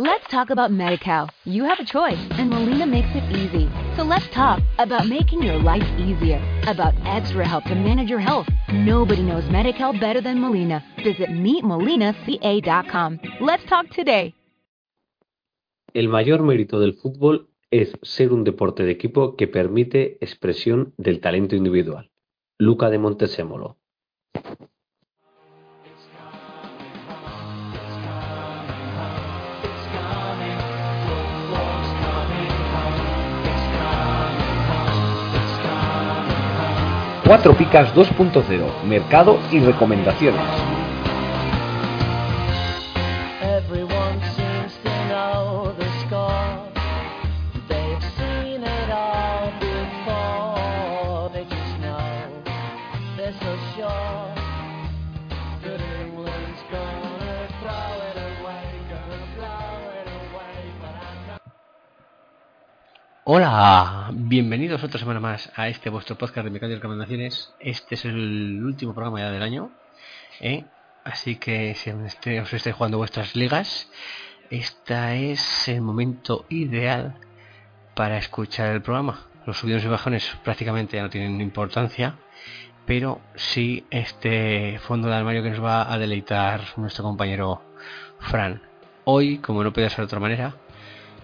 Let's talk about MediCal. You have a choice, and Molina makes it easy. So let's talk about making your life easier, about extra help to manage your health. Nobody knows MediCal better than Molina. Visit meetmolinaca.com. Let's talk today. El mayor mérito del fútbol es ser un deporte de equipo que permite expresión del talento individual. Luca de Montesémolo. Cuatro Picas 2.0, Mercado y Recomendaciones. Hola, bienvenidos otra semana más a este vuestro podcast de Mercado y Recomendaciones. Este es el último programa ya del año, ¿eh? así que si os estáis jugando vuestras ligas, este es el momento ideal para escuchar el programa. Los subidos y bajones prácticamente ya no tienen importancia, pero sí este fondo de armario que nos va a deleitar nuestro compañero Fran. Hoy, como no podía ser de otra manera,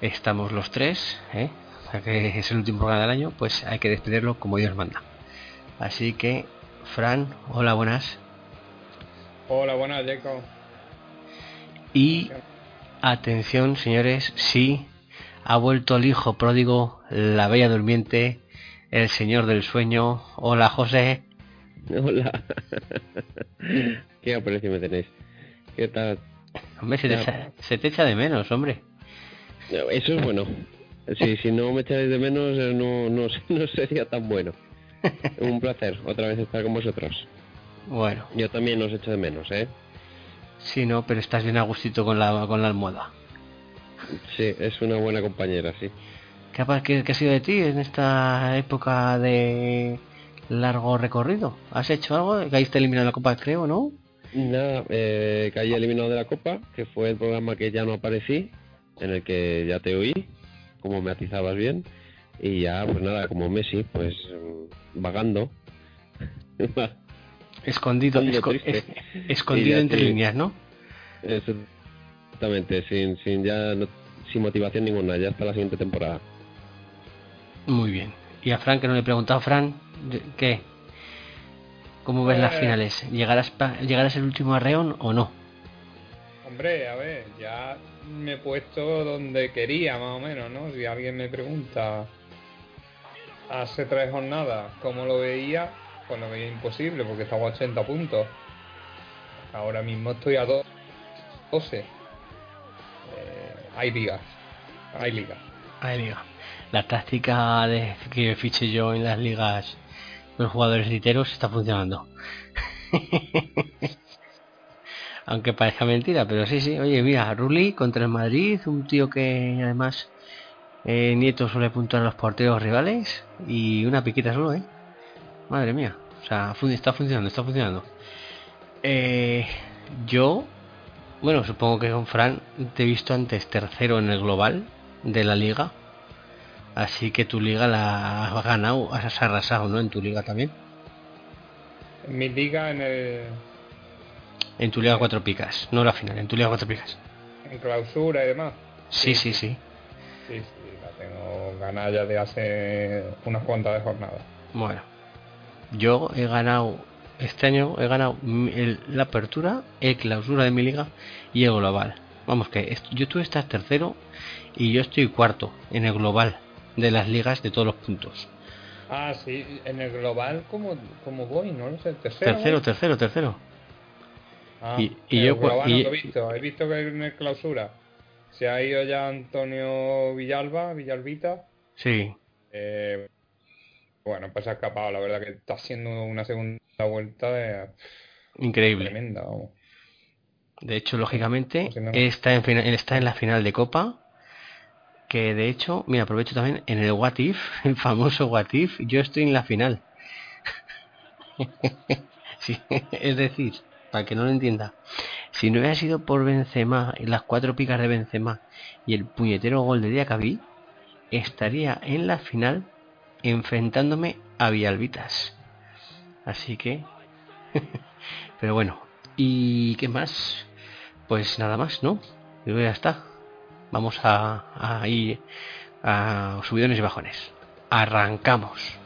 estamos los tres, ¿eh? Ya que es el último programa del año, pues hay que despedirlo como Dios manda. Así que, Fran, hola, buenas. Hola, buenas, Jacob. Y atención, señores, sí, ha vuelto el hijo pródigo, la bella durmiente, el señor del sueño. Hola, José. Hola. Qué aprecio me tenéis. ¿Qué tal? Hombre, se te, echa, se te echa de menos, hombre. Eso es bueno. Sí, si no me echáis de menos, eh, no, no, no sería tan bueno. Un placer otra vez estar con vosotros. Bueno, Yo también os echo de menos, ¿eh? sí, no, pero estás bien a gustito con la, con la almohada. Sí, es una buena compañera, sí. ¿Qué ha, qué- qué ha sido de ti en esta época de largo recorrido? ¿Has hecho algo? ¿Caíste eliminado en la Copa, creo, no? Nada, eh, caí eliminado de la Copa, que fue el programa que ya no aparecí, en el que ya te oí, como me atizabas bien, y ya, pues nada, como Messi, pues mm, vagando. Escondido, esco- es- escondido entre líneas, ¿no? Exactamente, sin, sin ya no- sin motivación ninguna, ya hasta la siguiente temporada. Muy bien. Y a Fran, que no le he preguntado, Fran, ¿qué? ¿Cómo ves las Eh. finales? ¿Llegarás, pa- ¿Llegarás el último arreón o no? Hombre, a ver, ya me he puesto donde quería, más o menos, ¿no? Si alguien me pregunta hace tres jornadas cómo lo veía, pues lo veía imposible porque estaba a 80 puntos. Ahora mismo estoy a do- 12. Eh, hay ligas, hay ligas. Ahí diga. La táctica de que fiche yo en las ligas con jugadores literos está funcionando. Aunque parezca mentira, pero sí, sí. Oye, mira, Rulli contra el Madrid, un tío que además eh, Nieto suele puntuar a los porteros rivales y una piquita solo, ¿eh? Madre mía. O sea, está funcionando, está funcionando. Eh, yo, bueno, supongo que con Fran te he visto antes tercero en el global de la liga. Así que tu liga la has ganado, has arrasado, ¿no? En tu liga también. En mi liga, en el En tu liga cuatro picas, no la final, en tu liga cuatro picas. en clausura y demás. Sí, sí, sí. Sí, sí, la tengo ganada ya de hace unas cuantas de jornadas. Bueno, yo he ganado este año, he ganado el- la apertura, el clausura de mi liga y el global. Vamos que yo tú estás tercero y yo estoy cuarto en el global de las ligas de todos los puntos. Ah, sí, en el global, ¿cómo, cómo voy? No lo sé, tercero. Tercero, voy? tercero, tercero. Ah, y- y yo global y- he visto, he visto que en el clausura se ha ido ya Antonio Villalba, Villalbita. Sí, Eh, bueno, pues se ha escapado, la verdad que está haciendo una segunda vuelta de- increíble. tremenda. vamos. De hecho, lógicamente, Pues no- está en, está en la final de Copa. Que de hecho, mira, aprovecho también en el What If, el famoso What If, yo estoy en la final. sí, es decir, para que no lo entienda. Si no hubiera sido por Benzema y las cuatro picas de Benzema y el puñetero gol de Diacabí, estaría en la final enfrentándome a Villalbitas. Así que... Pero bueno, ¿y qué más? Pues nada más, ¿no? Luego ya está. Vamos a, a ir a subidones y bajones. Arrancamos.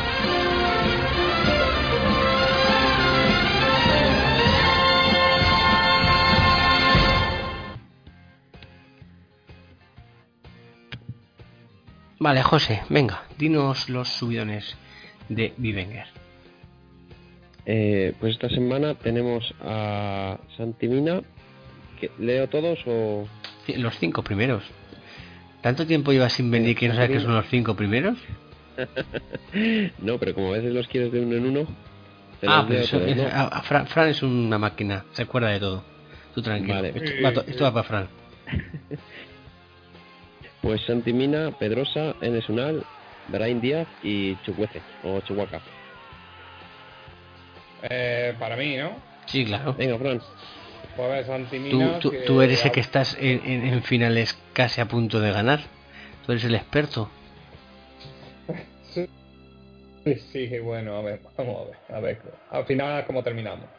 Vale, José, venga, dinos los subidones de Vivenger. Eh, pues esta semana tenemos a Santimina. que ¿Leo todos o...? Sí, Los cinco primeros. ¿Tanto tiempo llevas sin venir que no sabes qué son los cinco primeros? no, pero como a veces los quieres de uno en uno... Ah, pero eso- todos, es- ¿no? a- a Fran, Fran es una máquina, se acuerda de todo. Tú tranquilo. Vale. Esto, va, to- esto va para Fran. Pues Santimina, Pedrosa, Enes Unal, Brain Díaz y Chucuece, o Chihuahua. Eh, para mí, ¿no? Sí, claro. Venga, Fran. Pues a ver, Tú, Santimina. tú, que- tú eres el que estás en, en- en finales casi a punto de ganar. Tú eres el experto. Sí, sí, bueno, a ver, vamos a ver, a ver, al final cómo terminamos.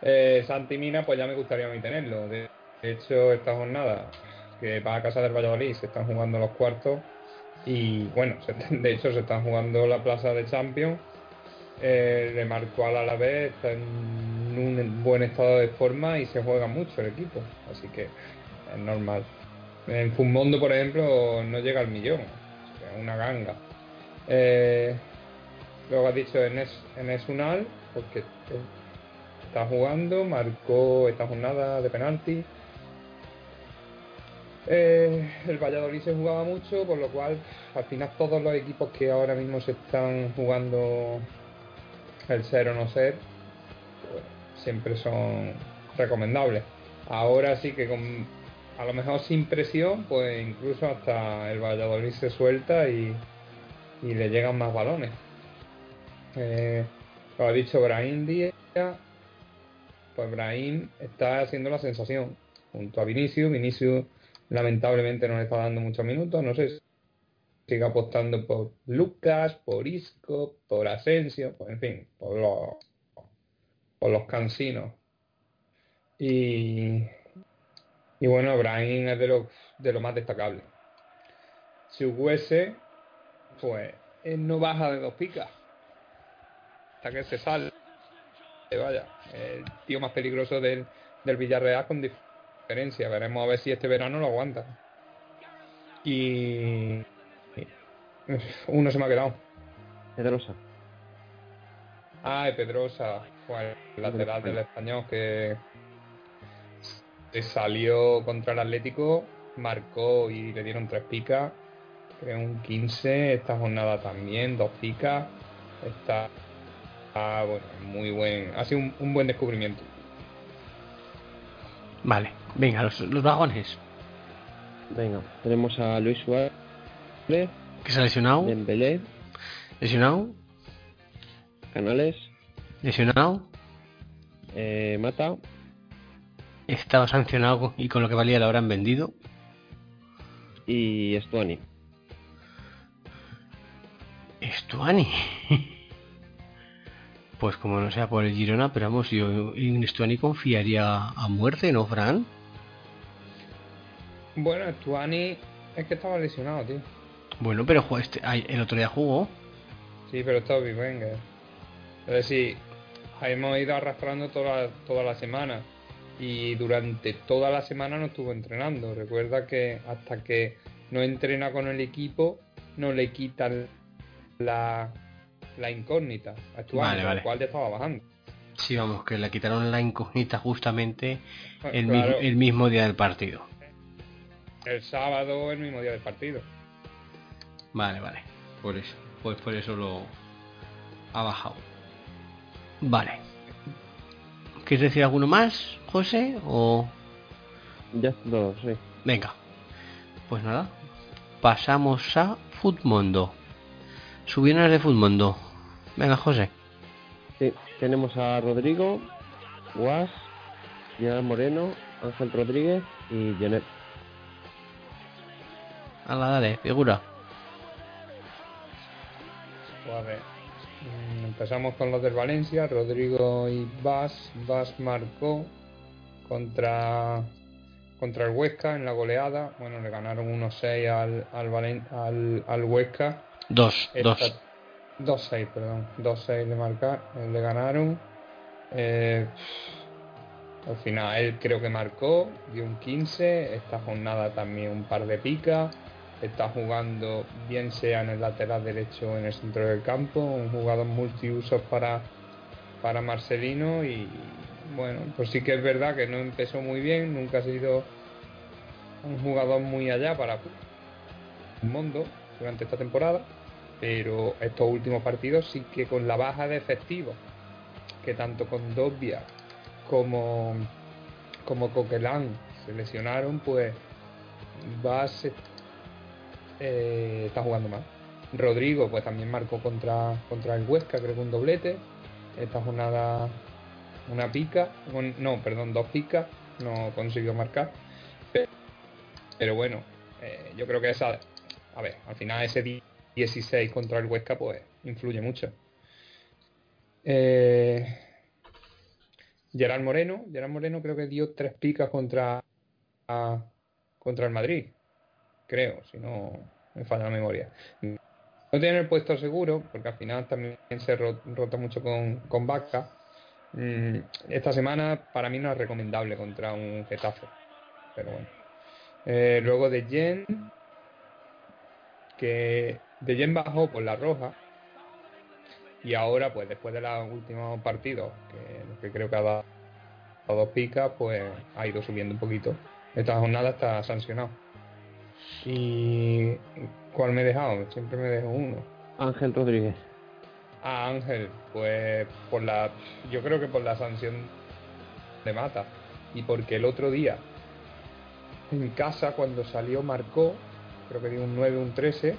Eh, Santi Mina, pues ya me gustaría a mí tenerlo. De de hecho, esta jornada que va a casa del Valladolid se están jugando los cuartos y bueno, de hecho se están jugando la plaza de Champions. Eh, le marcó al Alavés, está en un buen estado de forma y se juega mucho el equipo, así que es normal. En Fumondo, por ejemplo, no llega al millón, sea, una ganga. Eh, luego has dicho Enes, Enes Unal, porque eh, está jugando, marcó esta jornada de penalti. Eh, el Valladolid se jugaba mucho, por lo cual al final todos los equipos que ahora mismo se están jugando el ser o no ser, pues, siempre son recomendables. Ahora sí que con, a lo mejor sin presión, pues incluso hasta el Valladolid se suelta y, le llegan más balones. Eh, lo ha dicho Brahim Díaz, pues Brahim está haciendo la sensación junto a Vinicius. Vinicius lamentablemente no le está dando muchos minutos, no sé si sigue apostando por Lucas, por Isco, por Asensio, pues en fin, por los, por los cansinos. Y, y bueno, Brahim es de lo, de lo más destacable. Chukwueze, pues él no baja de dos picas hasta que se sale. Vaya, el tío más peligroso del, del Villarreal con Veremos a ver si este verano lo aguanta. Y uno se me ha quedado. Pedrosa. Ah, Pedrosa, fue el lateral del español que se salió contra el Atlético, marcó y le dieron tres picas. Creo un 15, esta jornada también, dos picas. Está ah, bueno, muy buen, ha sido un, un buen descubrimiento. Vale, venga, los, los vagones. Venga, tenemos a Luis Suárez, Que se ha lesionado. Dembélé, Lesionado. Canales, Lesionado. eh, Mata, Estaba sancionado y con lo que valía lo habrán vendido. y Estuani. Estuani. Pues como no sea por el Girona, pero vamos, yo en Estuani confiaría a muerte, ¿no, Fran? Bueno, Stuani es que estaba lesionado, tío. Bueno, pero este, el otro día jugó. Sí, pero está Wenger. Es decir, hemos ido arrastrando toda, toda la semana y durante toda la semana no estuvo entrenando. Recuerda que hasta que no entrena con el equipo no le quitan la, la incógnita actual, Vale, vale. cual ya estaba bajando. Sí, vamos, que le quitaron la incógnita justamente Ah, mi- el mismo día del partido. El sábado, el mismo día del partido. Vale, vale. Por eso. Pues por eso lo ha bajado. Vale. ¿Quieres decir alguno más, José? O. Ya todo, sí. Venga. Pues nada. Pasamos a Futmundo. Subienas de Futmundo. Venga, José. Sí, tenemos a Rodrigo, Guas, Gerard Moreno, Ángel Rodríguez y Janet. Hala, dale, figura. Pues a ver, mm, empezamos con los del Valencia, Rodrigo y Vas. Vas marcó contra contra el Huesca en la goleada. Bueno, le ganaron 1-6 al, al, Valen- al, al Huesca. Dos, Esta- dos. 2-6, perdón. 2-6 le eh, le ganaron. Eh, al final él creo que marcó, dio un 15. Esta jornada también un par de picas. Está jugando bien sea en el lateral derecho o en el centro del campo. Un jugador multiusos para, para Marcelino. Y bueno, pues sí que es verdad que no empezó muy bien. Nunca ha sido un jugador muy allá para el mundo durante esta temporada pero estos últimos partidos sí que con la baja de efectivos que tanto con Dobia como como Coquelin se lesionaron pues Vas eh, está jugando mal. Rodrigo pues también marcó contra contra el Huesca creo que un doblete. Esta jornada una pica no perdón dos picas no consiguió marcar. Pe- pero bueno eh, yo creo que esa a ver al final ese día 16 contra el Huesca, pues influye mucho. Eh, Gerard Moreno, Gerard Moreno creo que dio tres picas contra, contra el Madrid, creo, si no me falla la memoria. No tiene el puesto seguro, porque al final también se ro- rota mucho con, con Vaca. Mm, esta semana para mí no es recomendable contra un Getafe, pero bueno. Eh, luego de Jen, que De Jen bajó por la roja y ahora pues después de los últimos partidos que, que creo que ha dado dos picas pues ha ido subiendo un poquito esta jornada está sancionado y ¿cuál me he dejado? siempre me dejo uno Ángel Rodríguez. a Ángel pues por la yo creo que por la sanción de mata y porque el otro día en casa cuando salió marcó creo que dio un 9 un 13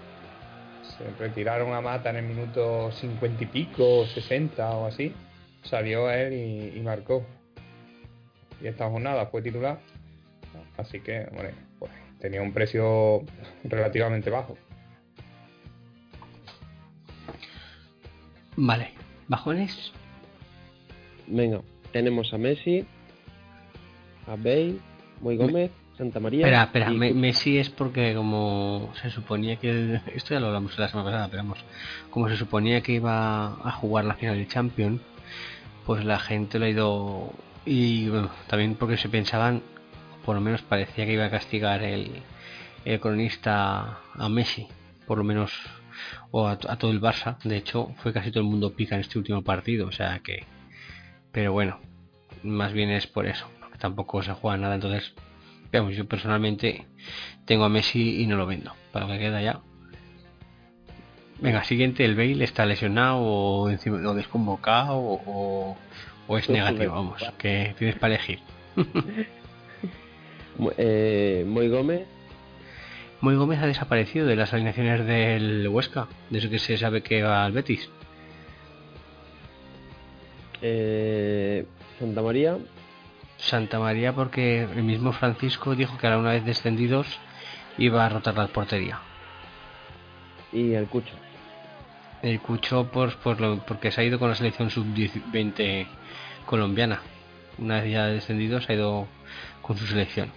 se retiraron a Mata en el minuto 50 y pico 60 o así salió él y, y marcó y esta jornada fue titular así que bueno tenía un precio relativamente bajo Vale. ¿Bajones? Venga, tenemos a Messi, a Bale, Moy Gómez, Santa María. Espera, espera, y- Me- Messi es porque como se suponía que... el- Esto ya lo hablamos la semana pasada, pero vamos. Como se suponía que iba a jugar la final de Champions, pues la gente lo ha ido... Y bueno, también porque se pensaban, por lo menos parecía que iba a castigar el, el cronista a Messi, por lo menos, o a, a todo el Barça. De hecho, fue casi todo el mundo pica en este último partido, o sea que... Pero bueno, más bien es por eso, porque tampoco se juega nada, entonces Vamos, yo personalmente tengo a Messi y no lo vendo. Para que queda ya. Venga, siguiente, el Bale está lesionado o, encima, o desconvocado o, o es negativo, vamos, que tienes para elegir. Eh, Moy Gómez, Moy Gómez ha desaparecido de las alineaciones del Huesca, desde que se sabe que va al Betis. eh, Santa María, Santa María porque el mismo Francisco dijo que a la una vez descendidos iba a rotar la portería. y el Cucho. El Cucho por, por lo- porque se ha ido con la selección sub-20 colombiana. Una vez ya descendido se ha ido con su selección.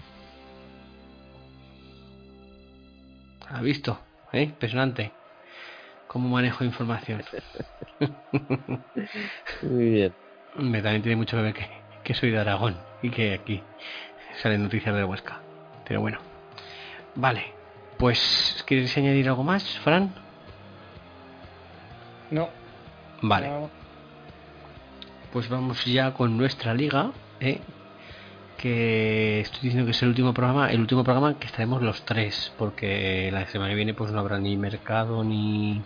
¿Ha visto? ¿eh? Impresionante. Cómo manejo información. Muy bien. Me también tiene mucho que ver que, que soy de Aragón y que aquí salen noticias de Huesca. Pero bueno. Vale. Pues, ¿quieres añadir algo más, Fran? No. Vale. no. Pues vamos ya con nuestra liga, ¿eh? Que estoy diciendo que es el último programa, el último programa que estaremos los tres, porque la semana que viene pues no habrá ni mercado ni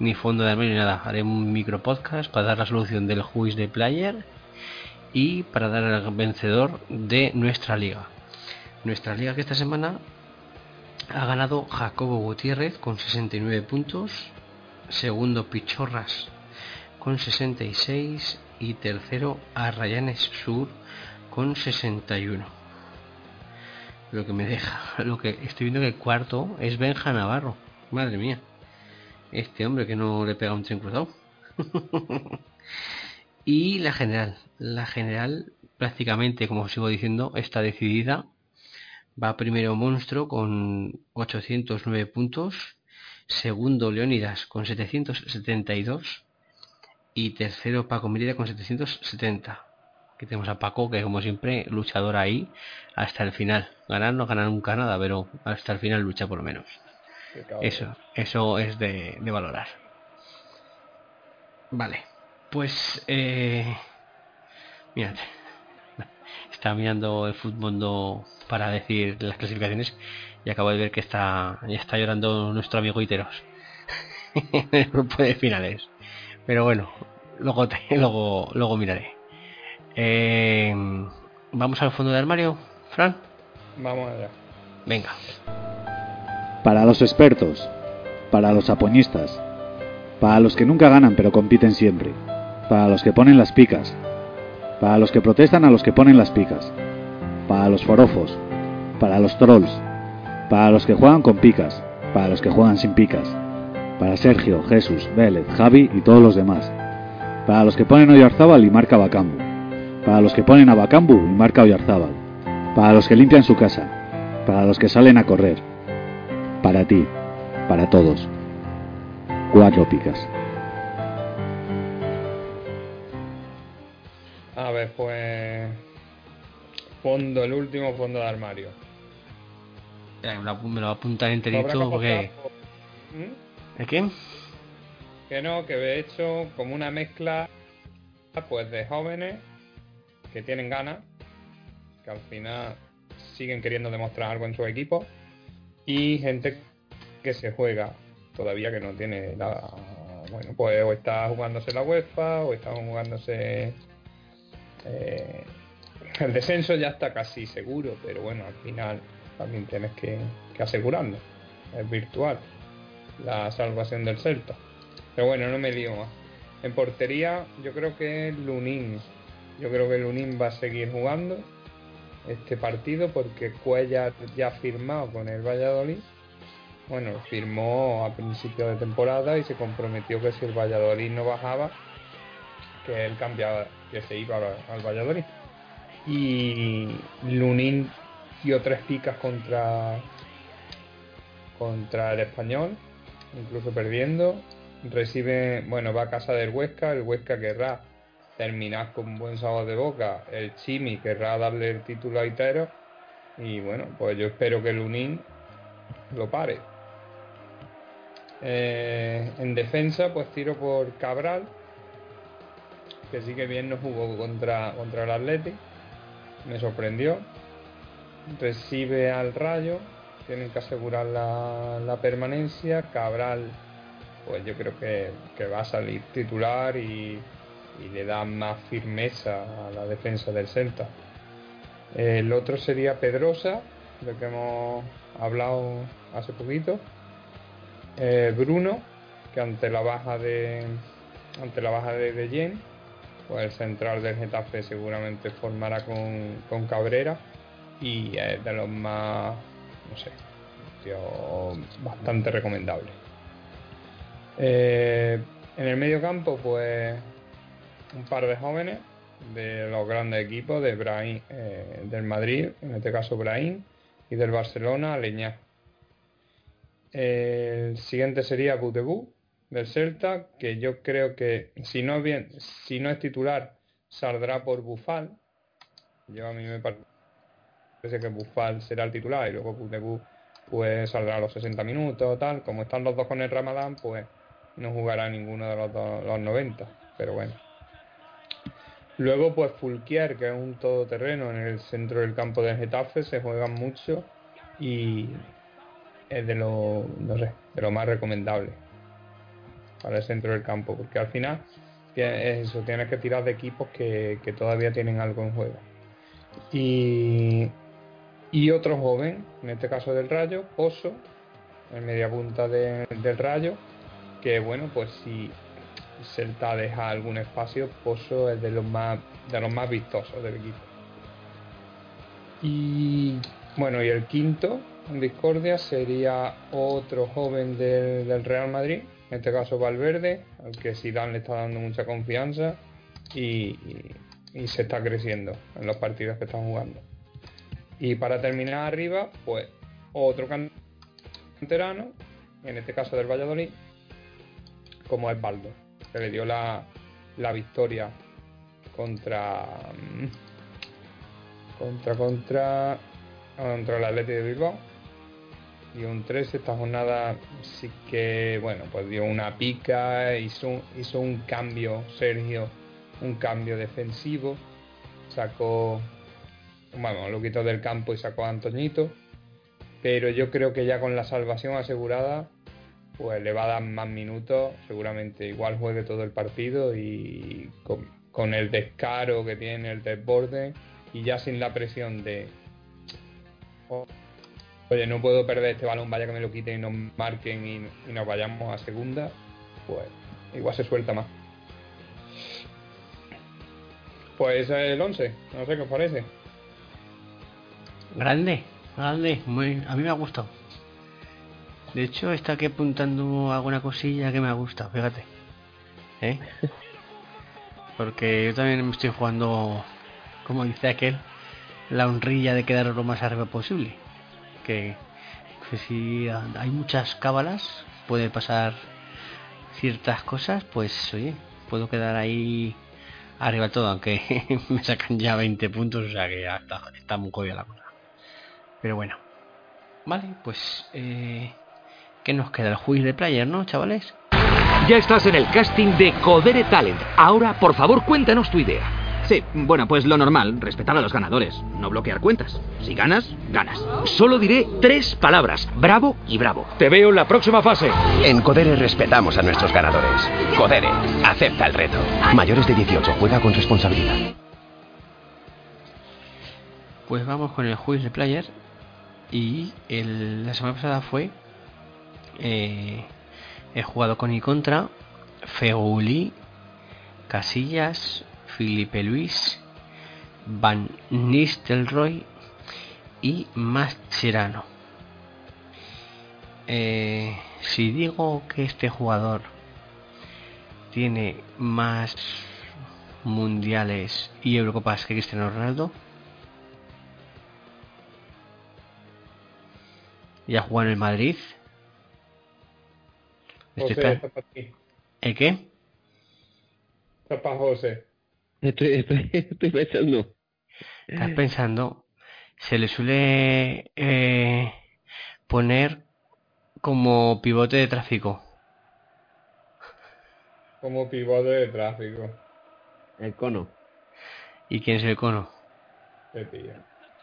ni fondo de armario ni nada. Haré un micro podcast para dar la solución del juiz de player y para dar al vencedor de nuestra liga. Nuestra liga que esta semana ha ganado Jacobo Gutiérrez con 69 puntos, segundo Pichorras con 66 y tercero Arrayanes Sur con 61. Lo que me deja, lo que estoy viendo que el cuarto es Benja Navarro. Madre mía. Este hombre que no le pega un tren cruzado. y la general. La general prácticamente, como os sigo diciendo, está decidida. Va primero Monstruo con 809 puntos. Segundo Leónidas con 772. Y tercero Paco Mérida con 770. Aquí tenemos a Paco, que como siempre, luchador ahí hasta el final. Ganar no ganar nunca nada, pero hasta el final lucha por lo menos. Eso, eso es de, de valorar. Vale, pues eh, mirad, estaba mirando el fútbol para decir las clasificaciones y acabo de ver que está ya está llorando nuestro amigo Iteros en el grupo de finales. Pero bueno, luego te- luego luego miraré. Eh, Vamos al fondo del armario, Fran. Vamos allá. Venga. Para los expertos, para los apoñistas, para los que nunca ganan pero compiten siempre, para los que ponen las picas, para los que protestan a los que ponen las picas, para los forofos, para los trolls, para los que juegan con picas, para los que juegan sin picas, para Sergio, Jesús, Vélez, Javi y todos los demás, para los que ponen Oyarzábal y marca Bacambu, para los que ponen a Bacambu y marca Oyarzábal, para los que limpian su casa, para los que salen a correr, para ti, para todos. Cuatro picas. A ver, pues. Fondo, el último fondo de armario. Eh, Me lo, ap- me lo voy a apuntar enterito que porque... ¿Mm? ¿El qué? Que no, que he hecho como una mezcla pues de jóvenes que tienen ganas, que al final siguen queriendo demostrar algo en su equipo, y gente que se juega todavía que no tiene nada. Bueno, pues o está jugándose la UEFA o está jugándose eh, el descenso ya está casi seguro, pero bueno, al final también tienes que, que. Es virtual la salvación del Celta. Pero bueno, no me lío más. En portería, yo creo que es Lunin. Yo creo que Lunin va a seguir jugando este partido porque Cuellar ya ha firmado con el Valladolid. Bueno, firmó a principio de temporada y se comprometió que si el Valladolid no bajaba, que él cambiaba, que se iba al al Valladolid. Y Lunin dio tres picas contra contra el español, incluso perdiendo. Recibe, bueno, va a casa del Huesca, el Huesca querrá terminar con buen sabor de boca, el Chimi querrá darle el título a Itero y bueno, pues yo espero que el Unín lo pare. Eh, en defensa, pues tiro por Cabral, que sí que bien no jugó contra, contra el Athletic, me sorprendió. Recibe al Rayo, tienen que asegurar la, la permanencia. Cabral, pues yo creo que, que va a salir titular y, y le da más firmeza a la defensa del Celta. El otro sería Pedrosa, de que hemos hablado hace poquito. Eh, Bruno, que ante la baja de ante la baja de, de Jen, pues el central del Getafe seguramente formará con, con Cabrera y es de los más, no sé, tío, bastante recomendable. Eh, en el medio campo, pues un par de jóvenes de los grandes equipos de Brahim, eh, del Madrid, en este caso Brahim, y del Barcelona, Leñá. El siguiente sería Butebu del Celta, que yo creo que si no es titular, saldrá por Bufal. Yo a mí me parece que Bufal será el titular y luego Butebu pues saldrá a los 60 minutos tal. Como están los dos con el Ramadán, pues no jugará ninguno de los, dos, los 90. Pero bueno. Luego, pues Fulquier, que es un todoterreno en el centro del campo del Getafe, se juega mucho y es de lo, no sé, de lo más recomendable para el centro del campo, porque al final es eso, tienes que tirar de equipos que, que todavía tienen algo en juego. Y, y otro joven, en este caso del Rayo, Pozo, en media punta de- del Rayo, que bueno, pues si Celta deja algún espacio, Pozo es de los más de los más vistosos del equipo. Y bueno, y el quinto en discordia sería otro joven del, del Real Madrid, en este caso Valverde, al que Zidane le está dando mucha confianza y, y- y se está creciendo en los partidos que están jugando. Y para terminar arriba, pues otro canterano, en este caso del Valladolid, como es Baldo, que le dio la, la victoria contra mm, contra contra contra el Atleti de Bilbao. Y un 3 esta jornada sí que bueno pues dio una pica hizo, hizo un cambio Sergio un cambio defensivo. Sacó bueno lo quitó del campo y sacó a Antoñito. Pero yo creo que ya con la salvación asegurada pues le va a dar más minutos, seguramente igual juegue todo el partido y con, el descaro que tiene, el desborde y ya sin la presión de "Oh, oye no puedo perder este balón, vaya que me lo quiten y nos marquen y, nos vayamos a segunda, pues igual se suelta más. Pues el 11, no sé qué os parece. Grande, grande, muy, a mí me ha gustado. De hecho, está aquí apuntando alguna cosilla que me ha gustado, fíjate. ¿Eh? Porque yo también me estoy jugando, como dice aquel, la honrilla de quedar lo más arriba posible. Que, que si hay muchas cábalas, puede pasar ciertas cosas, pues oye, puedo quedar ahí arriba todo, aunque me sacan ya 20 puntos, o sea que ya está, está muy jodida la cosa. Pero bueno. Vale, pues... Eh, ¿Qué nos queda? El juicio de player, ¿no, chavales? Ya estás en el casting de Codere Talent. Ahora, por favor, cuéntanos tu idea. Sí, bueno, pues lo normal, respetar a los ganadores, no bloquear cuentas. Si ganas, ganas. Solo diré tres palabras, bravo y bravo. Te veo en la próxima fase. En Codere respetamos a nuestros ganadores. Codere, acepta el reto. Mayores de 18, juega con responsabilidad. Pues vamos con el juicio de player. Y el- la semana pasada fue... eh, he jugado con y contra Feuli, Casillas, Felipe Luis, Van Nistelrooy y Mascherano. Eh, si digo que este jugador tiene más mundiales y Eurocopas que Cristiano Ronaldo, y ha jugado en el Madrid. Estoy José, esper- esto es para ti. ¿El qué? Esto es para José. Estoy, estoy, estoy pensando. Estás pensando, se le suele eh, poner como pivote de tráfico. Como pivote de tráfico. El cono. ¿Y quién es el cono?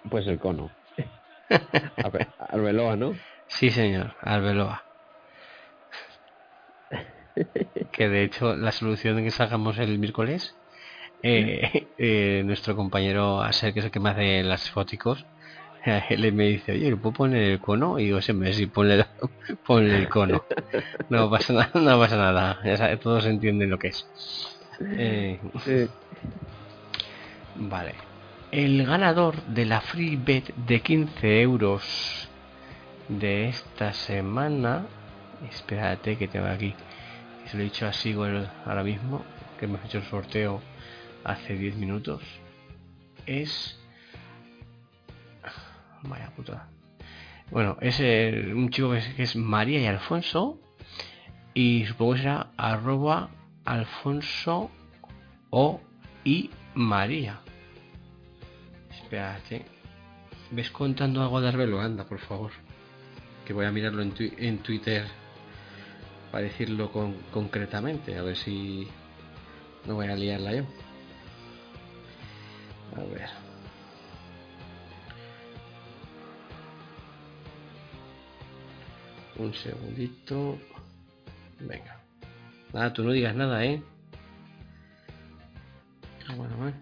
Pues el cono. Arbe- Arbeloa, ¿no? Sí, señor, Arbeloa. Que de hecho la solución de que sacamos el miércoles, eh, eh, nuestro compañero Aser, que es el que me hace las foticos, él me dice, oye, ¿le puedo poner el cono? Y digo, siempre sí, ponle, ponle el cono. No pasa nada, no pasa nada. Ya todos entienden lo que es. Eh, Vale. El ganador de la free bet de 15 euros de esta semana. Espérate que tengo aquí. Se lo he dicho a Sigol ahora mismo. Que hemos hecho el sorteo hace 10 minutos. Es. Vaya puta. Bueno, es un chico que es, María y Alfonso. Y supongo que será arroba Alfonso o y María. Espérate. ¿Ves contando algo de Arbelo? Anda, por favor. Que voy a mirarlo en Twitter para decirlo con- concretamente. A ver si no voy a liarla yo. A ver. Un segundito. Venga. Nada, tú no digas nada, ¿eh? Ah, bueno, bueno.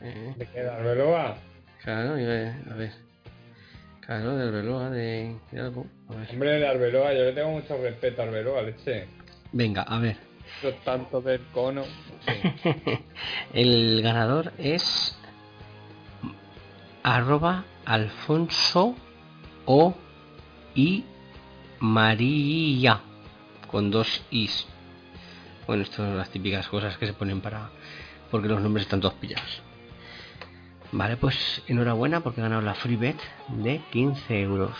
Eh, ¿De qué? ¿De Arbeloa? claro, a a ver. Claro, del reloj de, de algo. A ver. Hombre, de Arbeloa, yo le tengo mucho respeto a Arbeloa, leche. Venga, a ver. Los tantos del cono. Sí. El ganador es arroba Alfonso o y María con dos is. Bueno, estas son las típicas cosas que se ponen para porque los nombres están todos pillados. Vale, pues enhorabuena porque he ganado la free bet de 15 euros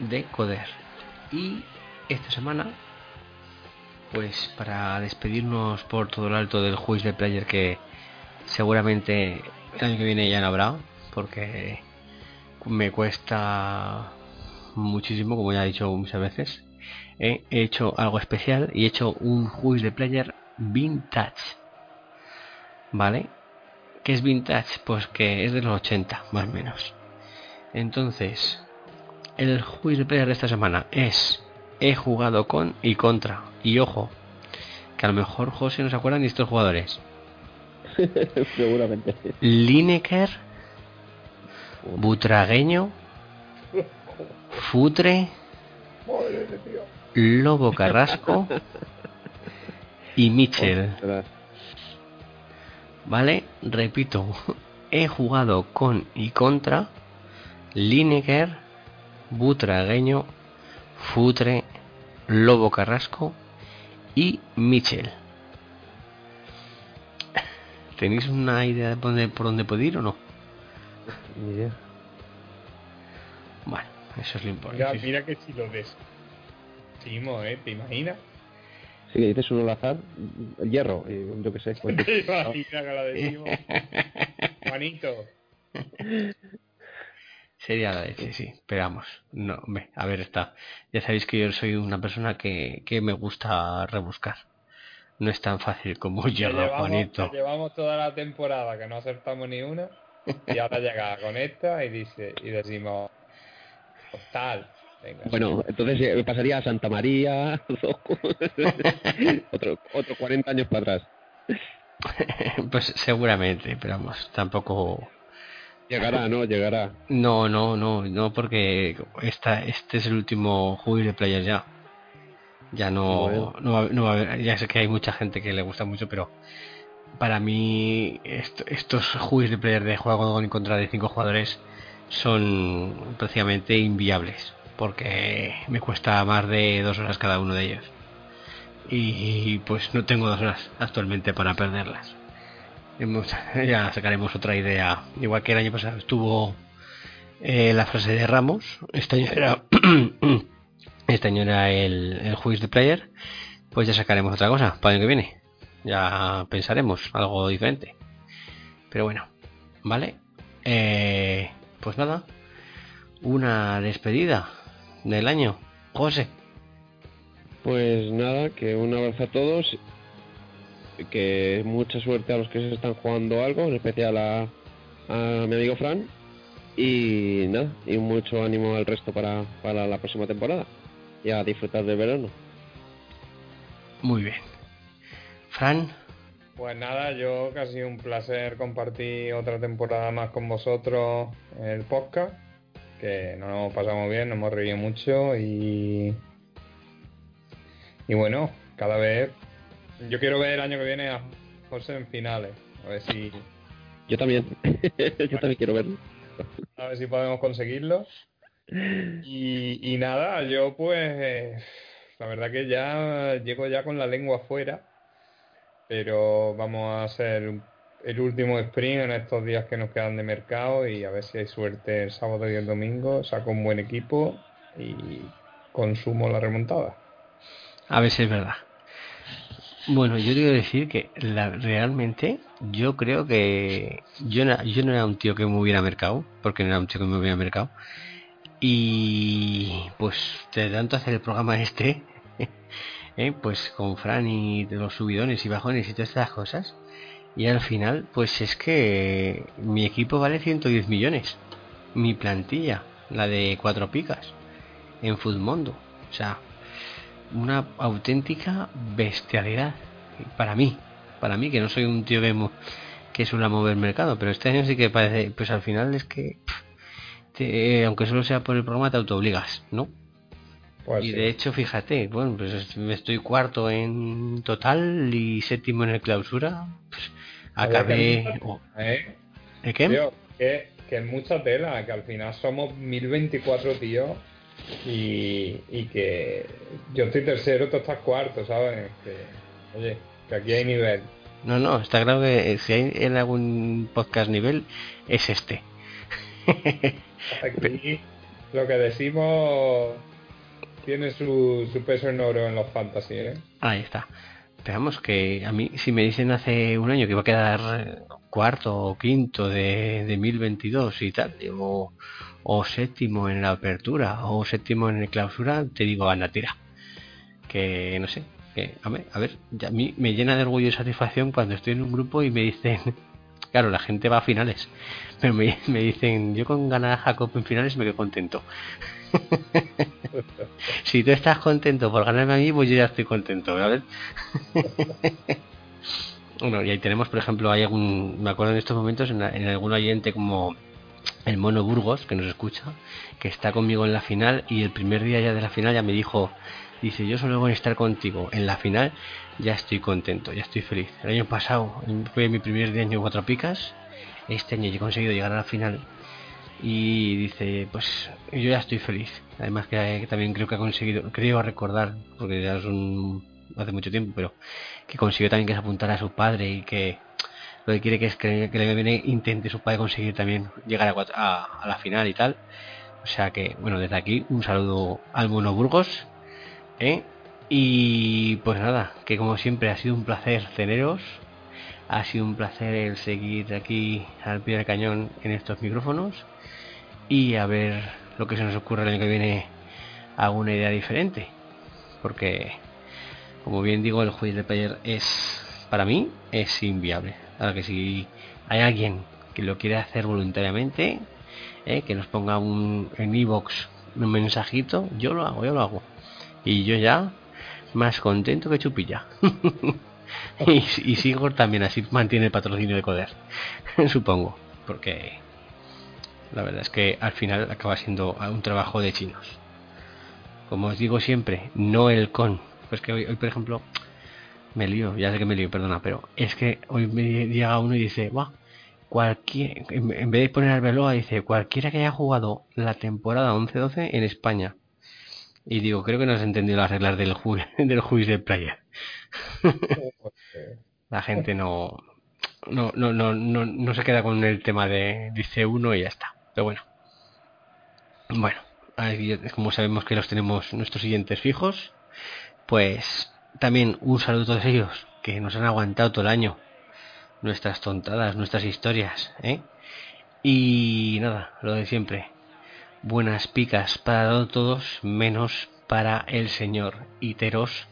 de Coder. Y esta semana pues para despedirnos por todo lo alto del juicio de player que seguramente el año que viene ya no habrá porque me cuesta muchísimo como ya he dicho muchas veces he hecho algo especial y he hecho un juicio de player vintage vale ¿qué es vintage? pues que es de los 80 más o menos entonces el juicio de player de esta semana es he jugado con y contra. Y ojo, que a lo mejor José no se acuerdan de estos jugadores. Seguramente. Lineker, Butragueño, Futre. Lobo Carrasco y Mitchell. Ostras. ¿Vale? Repito, he jugado con y contra Lineker, Butragueño, Futre, Lobo Carrasco y Mitchell. ¿Tenéis una idea de por dónde, por dónde puedo ir o no? Ni idea. Bueno, eso es lo importante. mira que si lo decimos, ¿eh? ¿Te imaginas? Sí, que dices uno al azar, el hierro, y yo qué sé. pues- ¿Te imaginas que lo decimos? Juanito. Sería la leche, sí. Pero vamos, no, hombre, a ver, está. Ya sabéis que yo soy una persona que, que me gusta rebuscar. No es tan fácil como yo, Juanito. llevamos toda la temporada que no acertamos ni una y ahora llega con esta y dice y decimos pues tal venga Bueno, entonces eh, pasaría a Santa María, otro, otro 40 años para atrás. Pues seguramente, pero vamos, tampoco. Llegará, ¿no? Llegará. No, no, no, no, porque esta, este es el último juego de player ya. Ya no, Bueno. no, va, no va a haber, ya sé que hay mucha gente que le gusta mucho, pero para mí esto- estos juegos de player de juego en contra de cinco jugadores son prácticamente inviables, porque me cuesta más de dos horas cada uno de ellos. Y pues no tengo dos horas actualmente para perderlas. Ya sacaremos otra idea. Igual que el año pasado estuvo eh, la frase de Ramos. Este año era, este año era el, el juice de player. Pues ya sacaremos otra cosa para el año que viene. Ya pensaremos algo diferente. Pero bueno, ¿vale? Eh, pues nada, una despedida del año. José. Pues nada, que un abrazo a todos. Que mucha suerte a los que se están jugando algo, en especial a, a mi amigo Fran. Y nada, y mucho ánimo al resto para, para la próxima temporada. Y a disfrutar del verano. Muy bien. Fran, pues nada yo sido un placer compartir otra temporada más con vosotros en el podcast que nos hemos pasado muy bien nos hemos reído mucho y y bueno cada vez yo quiero ver el año que viene a José en finales a ver si Yo también. Yo también quiero verlo. a ver si podemos conseguirlo. Y, y nada, yo pues eh, la verdad que ya llego ya con la lengua afuera, pero vamos a ser un- el último sprint en estos días que nos quedan de mercado y a ver si hay suerte el sábado y el domingo, saco un buen equipo y consumo la remontada. A ver si es verdad. Bueno, yo quiero decir que la- realmente yo creo que yo no, yo no era un tío que me hubiera mercado, porque no era un tío que me hubiera mercado. Y pues de tanto hacer el programa este, ¿eh? pues con Fran y de los subidones y bajones y todas estas cosas, y al final pues es que mi equipo vale 110 millones, mi plantilla, la de cuatro picas, en Futmundo, o sea, una auténtica bestialidad para mí, para mí que no soy un tío que, que suele mover el mercado, pero este año sí que parece, pues al final es que te- aunque solo sea por el programa te autoobligas, ¿no? Pues y sí. de hecho, fíjate, bueno, pues es- estoy cuarto en total y séptimo en el clausura. Acabé. oh, ¿Eh? ¿El qué? Tío, que, que es mucha tela, que al final somos 1024 tíos y, y que yo estoy tercero, tú estás cuarto, ¿sabes? Que, oye, que aquí hay nivel. No, no, está claro que eh, si hay en algún podcast nivel es este. Aquí lo que decimos tiene su, su peso en oro en los fantasy, ¿eh? Ahí está. Esperamos que a mí, si me dicen hace un año que iba a quedar eh, cuarto o quinto de, de 1022 y tal, digo, o séptimo en la apertura o séptimo en la clausura, te digo, anda, tira. Que no sé, que a ver, a ver, ya a mí me llena de orgullo y satisfacción cuando estoy en un grupo y me dicen, claro, la gente va a finales, pero me, me dicen, yo con ganar a Jacob en finales me quedo contento. si tú estás contento por ganarme a mí, pues yo ya estoy contento, ¿sabes? bueno, y ahí tenemos, por ejemplo, hay algún, me acuerdo en estos momentos, en, en algún oyente como el Mono Burgos, que nos escucha, que está conmigo en la final y el primer día ya de la final ya me dijo, dice, yo solo voy a estar contigo en la final, ya estoy contento, ya estoy feliz. El año pasado fue mi primer día en cuatro picas, este año he conseguido llegar a la final y dice, pues yo ya estoy feliz. Además que, que también creo que ha conseguido, creo recordar, porque ya es un, hace mucho tiempo, pero que consiguió también que se apuntara a su padre y que lo que quiere que es que, le viene intente su padre conseguir también llegar a, a, a la final y tal. O sea que, bueno, desde aquí un saludo al Mono Burgos. ¿eh? Y pues nada, que como siempre ha sido un placer teneros. Ha sido un placer el seguir aquí al pie del cañón en estos micrófonos. Y a ver lo que se nos ocurre el año que viene alguna idea diferente. Porque, como bien digo, el juez de player es, para mí, es inviable. Ahora que si hay alguien que lo quiere hacer voluntariamente, eh, que nos ponga un, en iBox un mensajito, yo lo hago, yo lo hago. Y yo ya, más contento que chupilla. y, y Sigor también así mantiene el patrocinio de Coder, supongo. Porque la verdad es que al final acaba siendo un trabajo de chinos. Como os digo siempre, no el con. Pues que hoy, hoy por ejemplo, me lío, ya sé que me lío, perdona, pero es que hoy me llega uno y dice, "Buah, cualquier, en vez de poner al Beloa, dice, cualquiera que haya jugado la temporada 11-12 en España. Y digo, creo que no has entendido las reglas del, ju del juicio de player. La gente no, no, no, no, no, no se queda con el tema de dice uno y ya está. Pero bueno. Bueno, como sabemos que los tenemos nuestros siguientes fijos, pues también un saludo a todos ellos que nos han aguantado todo el año. Nuestras tontadas, nuestras historias, ¿eh? Y nada, lo de siempre. Buenas picas para todos, menos para el señor Iteros,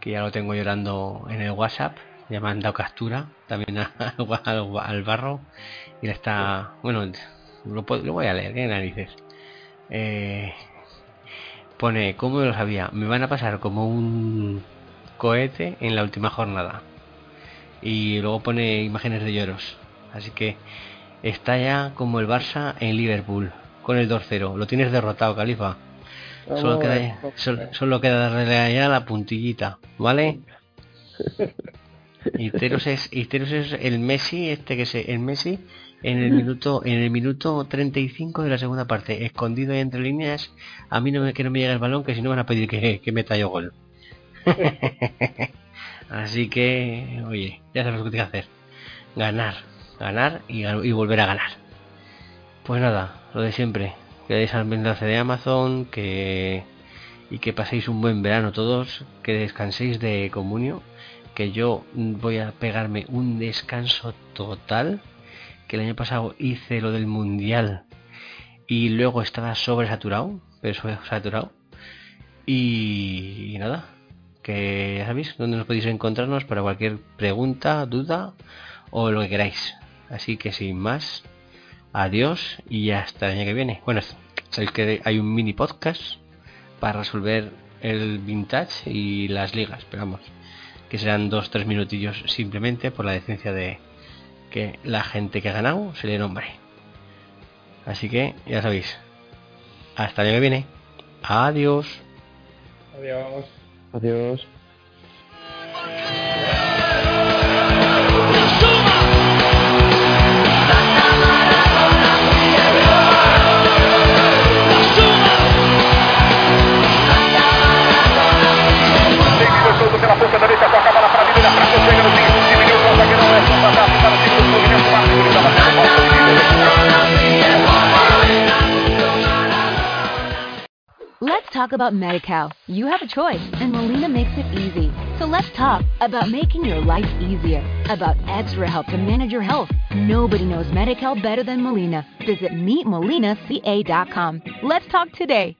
que ya lo tengo llorando en el WhatsApp. Ya me han dado captura también a- al, al barro. Y le está. Bueno, lo, lo voy a leer, ¿qué narices? Eh, pone, ¿cómo lo sabía? Me van a pasar como un cohete en la última jornada. Y luego pone imágenes de lloros. Así que está ya como el Barça en Liverpool, con el 2-0. Lo tienes derrotado, Califa. Solo queda, ya- solo queda darle allá la puntillita, ¿vale? Iteros es, es el Messi, este que se, el Messi en el minuto, en el minuto 35 de la segunda parte, escondido ahí entre líneas, a mí no me, que no me llegue el balón, que si no van a pedir que, que meta yo gol. Así que, oye, ya sabes lo que tienes que hacer. Ganar. ganar y, gan- y volver a ganar. Pues nada, lo de siempre. Que deis al enlace de Amazon, que y que paséis un buen verano todos, que descanséis de comunio, que yo voy a pegarme un descanso total, que el año pasado hice lo del mundial y luego estaba sobresaturado, pero sobresaturado. Y, y nada, que ya sabéis dónde nos podéis encontrarnos para cualquier pregunta, duda o lo que queráis. Así que sin más, adiós y hasta el año que viene. Bueno, sabéis que hay un mini podcast para resolver el vintage y las ligas, pero vamos, que serán dos, tres minutillos simplemente por la decencia de que la gente que ha ganado se le nombre. Así que ya sabéis, hasta el año que viene. Adiós. Adiós. Adiós. Pela ponta direita, toca a bola para a chega no fim, o para o Let's talk about MediCal. You have a choice, and Molina makes it easy. So let's talk about making your life easier, about extra help to manage your health. Nobody knows MediCal better than Molina. Visit meetmolinaca.com. Let's talk today.